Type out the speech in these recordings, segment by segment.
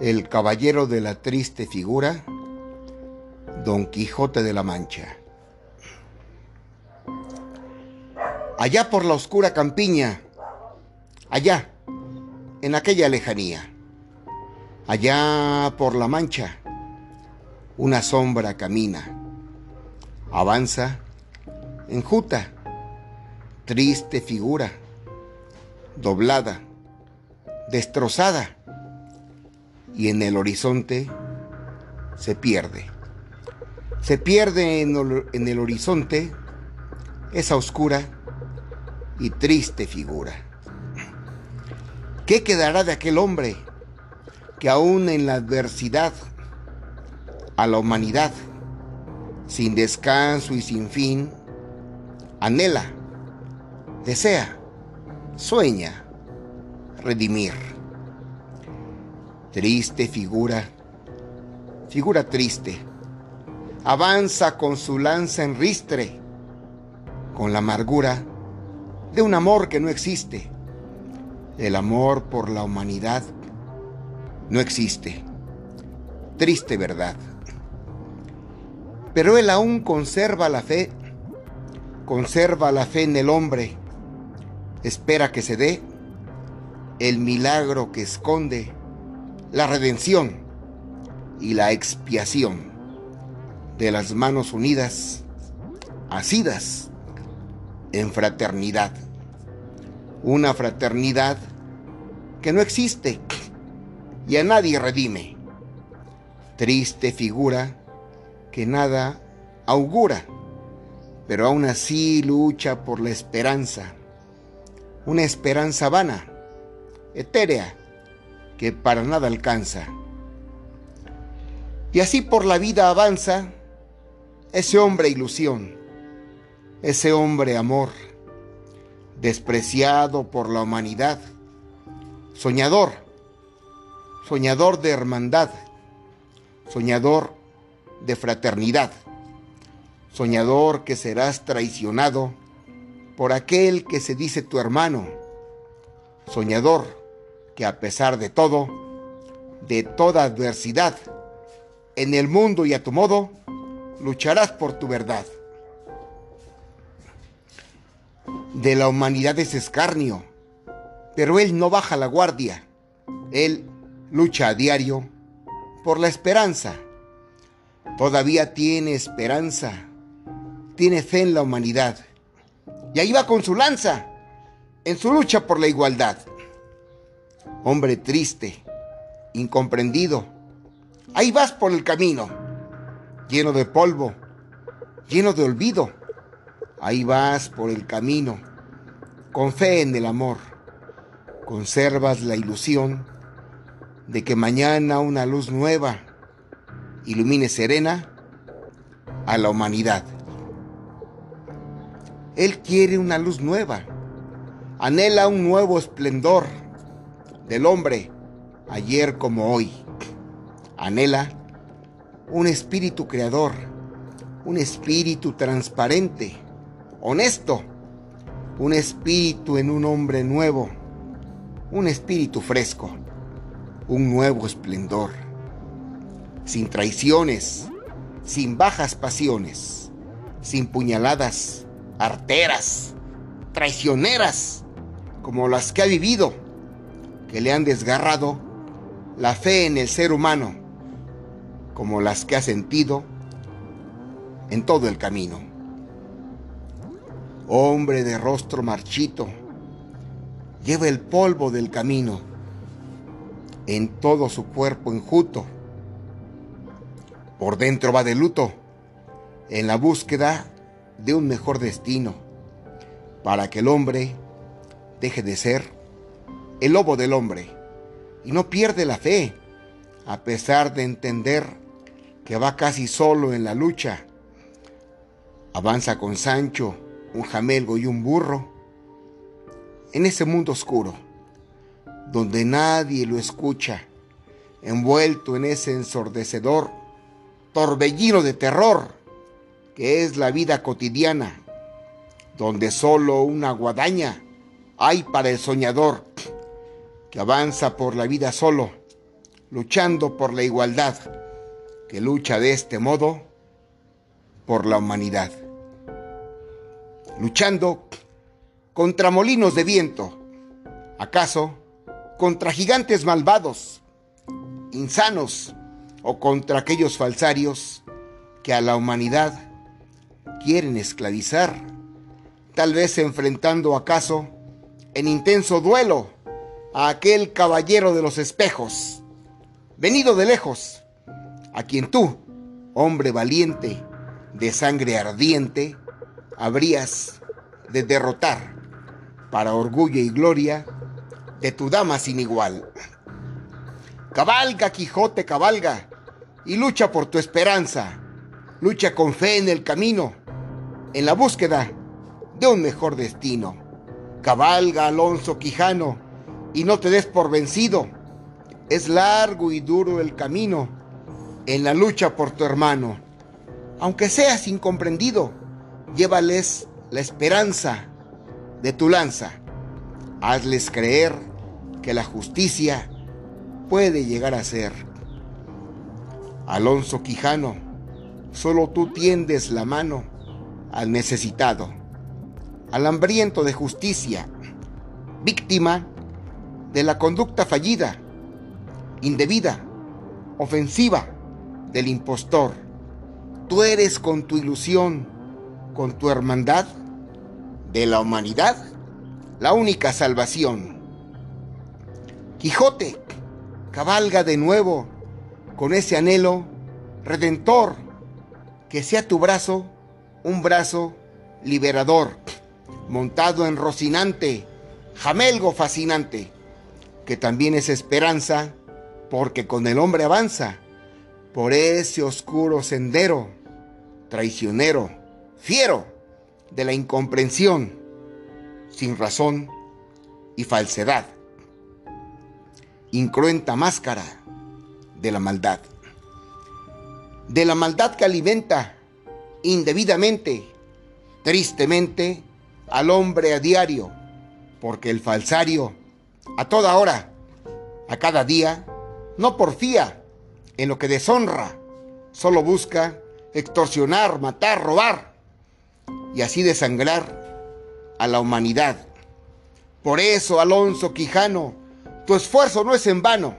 El caballero de la triste figura, Don Quijote de la Mancha. Allá por la oscura campiña, allá, en aquella lejanía, allá por la mancha, una sombra camina, avanza, enjuta, triste figura, doblada, destrozada, y en el horizonte se pierde. Se pierde en, el horizonte esa oscura y triste figura. ¿Qué quedará de aquel hombre que aún en la adversidad a la humanidad, sin descanso y sin fin, anhela, desea, sueña redimir? Triste figura, figura triste, avanza con su lanza en ristre, con la amargura de un amor que no existe. El amor por la humanidad no existe. Triste verdad. Pero él aún conserva la fe, conserva la fe en el hombre, espera que se dé el milagro que esconde la redención y la expiación de las manos unidas, asidas en fraternidad. Una fraternidad que no existe y a nadie redime. Triste figura que nada augura, pero aún así lucha por la esperanza. Una esperanza vana, etérea, que para nada alcanza. Y así por la vida avanza ese hombre ilusión, ese hombre amor, despreciado por la humanidad, soñador, soñador de hermandad, soñador de fraternidad, soñador que serás traicionado por aquel que se dice tu hermano, soñador que a pesar de todo, de toda adversidad, en el mundo y a tu modo, lucharás por tu verdad. De la humanidad es escarnio, pero él no baja la guardia. Él lucha a diario por la esperanza. Todavía tiene esperanza, tiene fe en la humanidad. Y ahí va con su lanza, en su lucha por la igualdad. Hombre triste, incomprendido, ahí vas por el camino lleno de polvo, lleno de olvido. Ahí vas por el camino, con fe en el amor. Conservas la ilusión de que mañana una luz nueva ilumine serena a la humanidad. Él quiere una luz nueva, anhela un nuevo esplendor del hombre, ayer como hoy. Anhela un espíritu creador, un espíritu transparente, honesto, un espíritu en un hombre nuevo, un espíritu fresco, un nuevo esplendor, sin traiciones, sin bajas pasiones, sin puñaladas arteras, traicioneras, como las que ha vivido, que le han desgarrado la fe en el ser humano como las que ha sentido en todo el camino. Hombre de rostro marchito, lleva el polvo del camino en todo su cuerpo enjuto. Por dentro va de luto, en la búsqueda de un mejor destino, para que el hombre deje de ser el lobo del hombre y no pierde la fe, a pesar de entender que va casi solo en la lucha. Avanza con Sancho, un jamelgo y un burro. En ese mundo oscuro, donde nadie lo escucha, envuelto en ese ensordecedor torbellino de terror que es la vida cotidiana, donde solo una guadaña hay para el soñador que avanza por la vida solo, luchando por la igualdad, que lucha de este modo por la humanidad. Luchando contra molinos de viento, acaso contra gigantes malvados, insanos o contra aquellos falsarios que a la humanidad quieren esclavizar, tal vez enfrentando acaso en intenso duelo a aquel caballero de los espejos, venido de lejos, a quien tú, hombre valiente, de sangre ardiente, habrías de derrotar para orgullo y gloria de tu dama sin igual. Cabalga, Quijote, cabalga, y lucha por tu esperanza. Lucha con fe en el camino, en la búsqueda de un mejor destino. Cabalga, Alonso Quijano, y no te des por vencido. Es largo y duro el camino en la lucha por tu hermano. Aunque seas incomprendido, llévales la esperanza de tu lanza. Hazles creer que la justicia puede llegar a ser. Alonso Quijano, solo tú tiendes la mano al necesitado, al hambriento de justicia, víctima de la conducta fallida, indebida, ofensiva del impostor. Tú eres con tu ilusión, con tu hermandad de la humanidad, la única salvación. Quijote, cabalga de nuevo con ese anhelo redentor, que sea tu brazo un brazo liberador, montado en Rocinante, jamelgo fascinante, que también es esperanza, porque con el hombre avanza por ese oscuro sendero, traicionero, fiero de la incomprensión, sin razón y falsedad incruenta máscara de la maldad. De la maldad que alimenta indebidamente, tristemente, al hombre a diario, porque el falsario, a toda hora, a cada día, no porfía en lo que deshonra, solo busca extorsionar, matar, robar y así desangrar a la humanidad. Por eso, Alonso Quijano, tu esfuerzo no es en vano.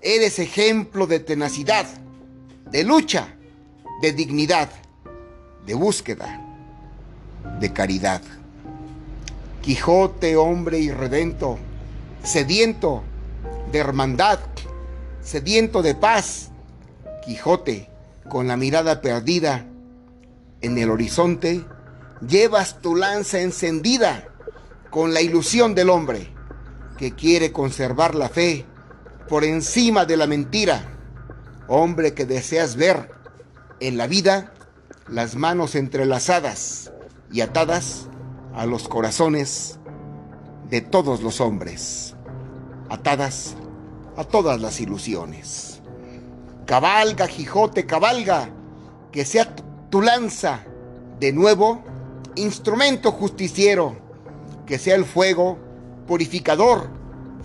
Eres ejemplo de tenacidad, de lucha, de dignidad, de búsqueda, de caridad. Quijote, hombre irredento, sediento de hermandad, sediento de paz. Quijote, con la mirada perdida en el horizonte, llevas tu lanza encendida con la ilusión del hombre que quiere conservar la fe por encima de la mentira. Hombre que deseas ver en la vida las manos entrelazadas y atadas a los corazones de todos los hombres, atadas a todas las ilusiones. Cabalga, Quijote, cabalga, que sea tu lanza de nuevo instrumento justiciero, que sea el fuego purificador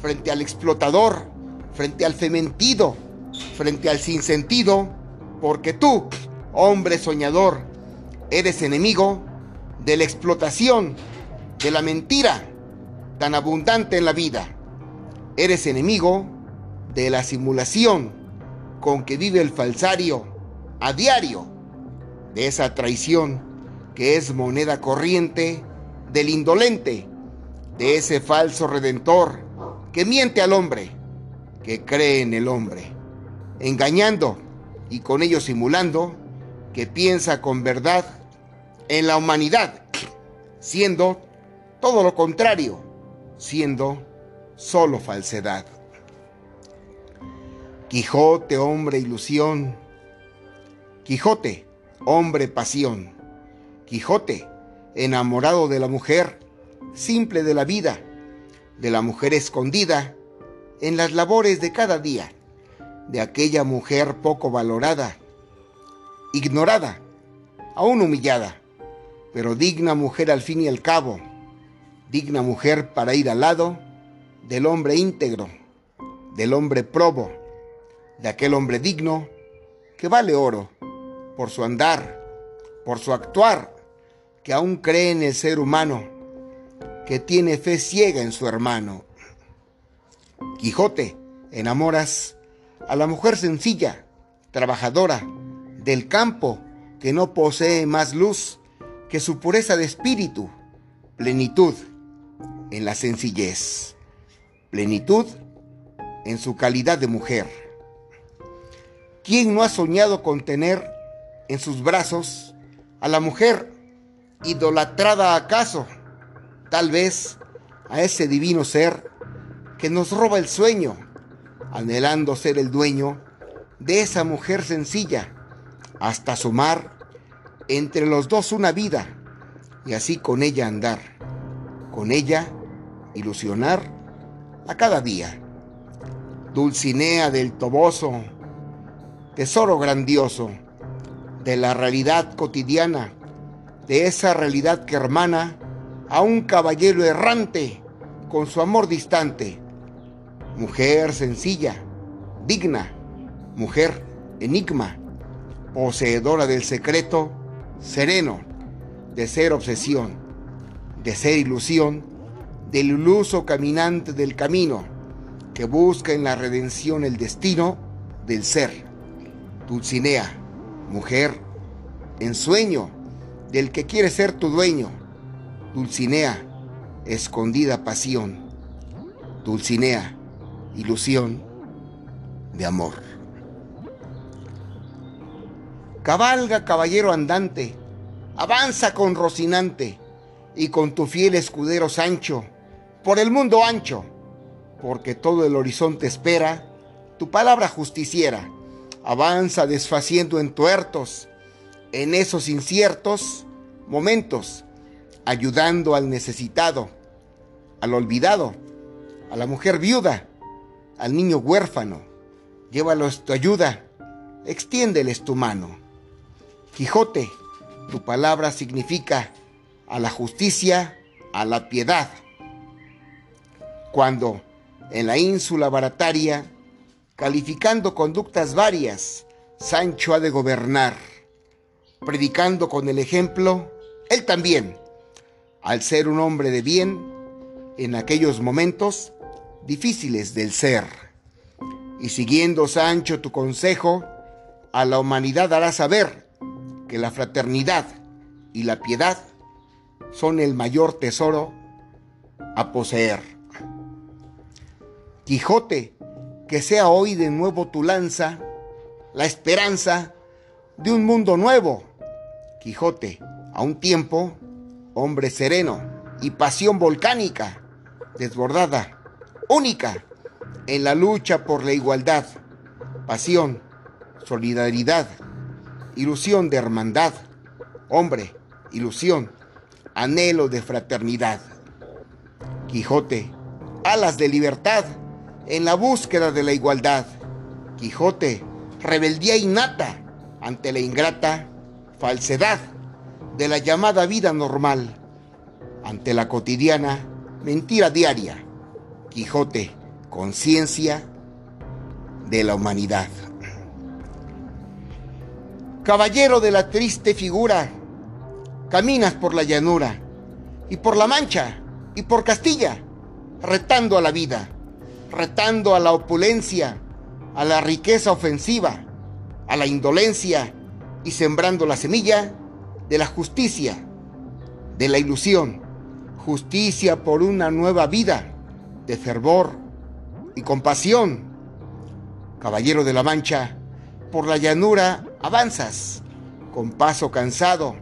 frente al explotador, frente al fementido, frente al sinsentido, porque tú, hombre soñador, eres enemigo de la explotación, de la mentira tan abundante en la vida. Eres enemigo de la simulación con que vive el falsario a diario, de esa traición que es moneda corriente del indolente de ese falso redentor que miente al hombre, que cree en el hombre, engañando y con ello simulando que piensa con verdad en la humanidad, siendo todo lo contrario, siendo solo falsedad. Quijote, hombre ilusión. Quijote, hombre pasión. Quijote, enamorado de la mujer simple de la vida, de la mujer escondida en las labores de cada día, de aquella mujer poco valorada, ignorada, aún humillada, pero digna mujer al fin y al cabo, digna mujer para ir al lado del hombre íntegro, del hombre probo, de aquel hombre digno que vale oro por su andar, por su actuar, que aún cree en el ser humano, que tiene fe ciega en su hermano. Quijote, enamoras a la mujer sencilla, trabajadora, del campo, que no posee más luz que su pureza de espíritu, plenitud en la sencillez, plenitud en su calidad de mujer. ¿Quién no ha soñado con tener en sus brazos a la mujer idolatrada acaso? Tal vez a ese divino ser que nos roba el sueño, anhelando ser el dueño de esa mujer sencilla, hasta sumar entre los dos una vida y así con ella andar, con ella ilusionar a cada día. Dulcinea del Toboso, tesoro grandioso de la realidad cotidiana, de esa realidad que hermana a un caballero errante con su amor distante. Mujer sencilla, digna, mujer enigma, poseedora del secreto, sereno, de ser obsesión, de ser ilusión, del iluso caminante del camino, que busca en la redención el destino del ser. Dulcinea, mujer, ensueño del que quiere ser tu dueño. Dulcinea, escondida pasión. Dulcinea, ilusión de amor. Cabalga, caballero andante, avanza con Rocinante y con tu fiel escudero Sancho, por el mundo ancho, porque todo el horizonte espera tu palabra justiciera. Avanza desfaciendo en tuertos, en esos inciertos momentos, ayudando al necesitado, al olvidado, a la mujer viuda, al niño huérfano. Llévalos tu ayuda, extiéndeles tu mano. Quijote, tu palabra significa a la justicia, a la piedad. Cuando en la ínsula barataria, calificando conductas varias, Sancho ha de gobernar, predicando con el ejemplo, él también, al ser un hombre de bien, en aquellos momentos difíciles del ser. Y siguiendo, Sancho, tu consejo, a la humanidad hará saber que la fraternidad y la piedad son el mayor tesoro a poseer. Quijote, que sea hoy de nuevo tu lanza, la esperanza de un mundo nuevo. Quijote, a un tiempo, hombre sereno y pasión volcánica, desbordada, única, en la lucha por la igualdad, pasión, solidaridad, ilusión de hermandad, hombre, ilusión, anhelo de fraternidad. Quijote, alas de libertad en la búsqueda de la igualdad. Quijote, rebeldía innata ante la ingrata falsedad de la llamada vida normal, ante la cotidiana mentira diaria. Quijote, conciencia de la humanidad. Caballero de la triste figura, caminas por la llanura y por la mancha y por Castilla, retando a la vida, retando a la opulencia, a la riqueza ofensiva, a la indolencia y sembrando la semilla de la justicia, de la ilusión, justicia por una nueva vida de fervor y compasión. Caballero de la Mancha, por la llanura avanzas, con paso cansado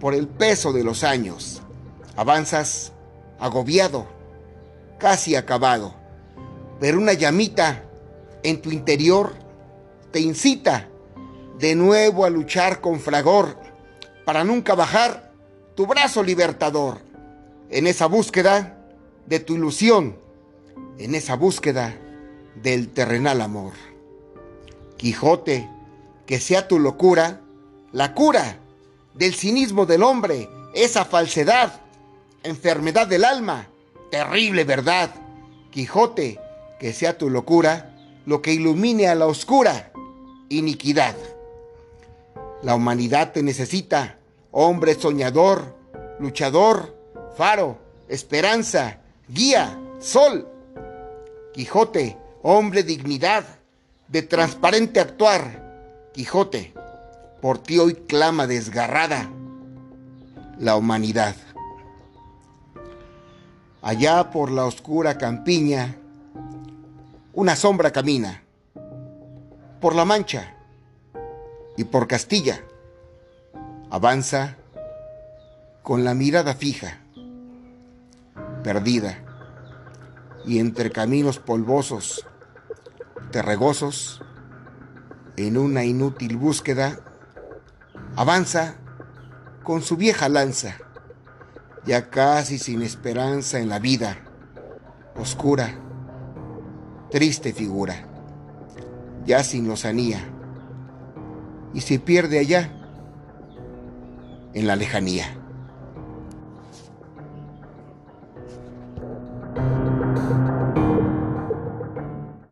por el peso de los años. Avanzas agobiado, casi acabado, pero una llamita en tu interior te incita de nuevo a luchar con fragor para nunca bajar tu brazo libertador en esa búsqueda de tu ilusión, en esa búsqueda del terrenal amor. Quijote, que sea tu locura la cura del cinismo del hombre, esa falsedad, enfermedad del alma, terrible verdad. Quijote, que sea tu locura lo que ilumine a la oscura iniquidad. La humanidad te necesita, hombre soñador, luchador, faro, esperanza, guía, sol. Quijote, hombre dignidad, de transparente actuar. Quijote, por ti hoy clama desgarrada la humanidad. Allá por la oscura campiña, una sombra camina. Por la Mancha y por Castilla, avanza con la mirada fija, perdida, y entre caminos polvosos, terregosos, en una inútil búsqueda, avanza con su vieja lanza, ya casi sin esperanza en la vida, oscura, triste figura, ya sin lozanía, y se pierde allá, en la lejanía.